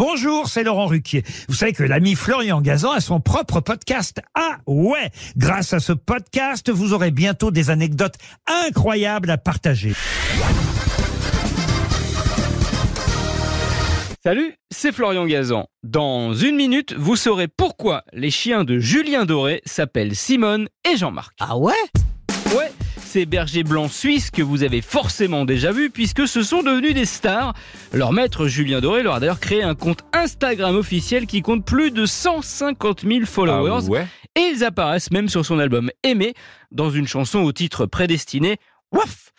Bonjour, c'est Laurent Ruquier. Vous savez que l'ami Florian Gazan a son propre podcast. Ah ouais Grâce à ce podcast, vous aurez bientôt des anecdotes incroyables à partager. Salut, c'est Florian Gazan. Dans une minute, vous saurez pourquoi les chiens de Julien Doré s'appellent Simone et Jean-Marc. Ah ouais? Ouais, ces bergers blancs suisses que vous avez forcément déjà vus puisque ce sont devenus des stars. Leur maître Julien Doré leur a d'ailleurs créé un compte Instagram officiel qui compte plus de 150 000 followers. Ah ouais Et ils apparaissent même sur son album Aimé dans une chanson au titre prédestiné Waf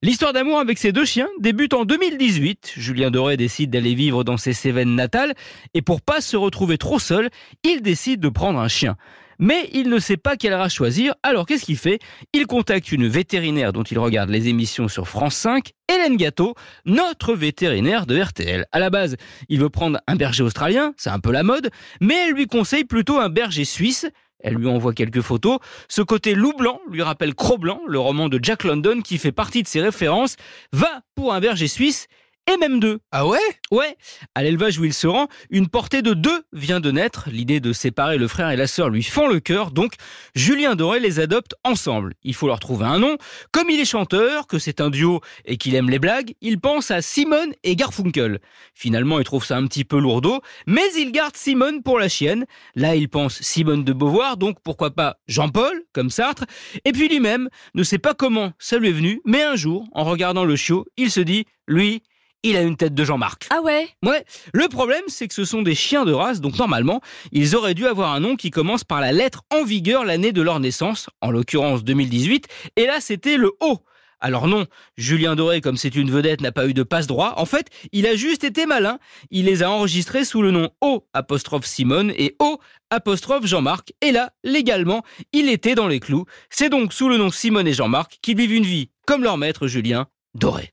L'histoire d'amour avec ces deux chiens débute en 2018. Julien Doré décide d'aller vivre dans ses Cévennes natales et pour pas se retrouver trop seul, il décide de prendre un chien. Mais il ne sait pas quelle race choisir, alors qu'est-ce qu'il fait? Il contacte une vétérinaire dont il regarde les émissions sur France 5, Hélène Gâteau, notre vétérinaire de RTL. À la base, il veut prendre un berger australien, c'est un peu la mode, mais elle lui conseille plutôt un berger suisse. Elle lui envoie quelques photos. Ce côté loup blanc lui rappelle Cro-Blanc, le roman de Jack London qui fait partie de ses références. Va pour un berger suisse et même deux. Ah ouais? Ouais, à l'élevage où il se rend, une portée de deux vient de naître. L'idée de séparer le frère et la sœur lui fend le cœur, donc Julien Doré les adopte ensemble. Il faut leur trouver un nom. Comme il est chanteur, que c'est un duo et qu'il aime les blagues, il pense à Simone et Garfunkel. Finalement, il trouve ça un petit peu lourdeau, mais il garde Simone pour la chienne. Là, il pense Simone de Beauvoir, donc pourquoi pas Jean-Paul, comme Sartre. Et puis lui-même ne sait pas comment ça lui est venu, mais un jour, en regardant le chiot, il se dit, lui, il a une tête de Jean-Marc. Ah ouais? Ouais, le problème c'est que ce sont des chiens de race, donc normalement, ils auraient dû avoir un nom qui commence par la lettre en vigueur l'année de leur naissance, en l'occurrence 2018, et là c'était le O. Alors non, Julien Doré, comme c'est une vedette, n'a pas eu de passe-droit. En fait, il a juste été malin. Il les a enregistrés sous le nom O apostrophe Simone et O apostrophe Jean-Marc. Et là, légalement, il était dans les clous. C'est donc sous le nom Simone et Jean-Marc qu'ils vivent une vie comme leur maître Julien Doré.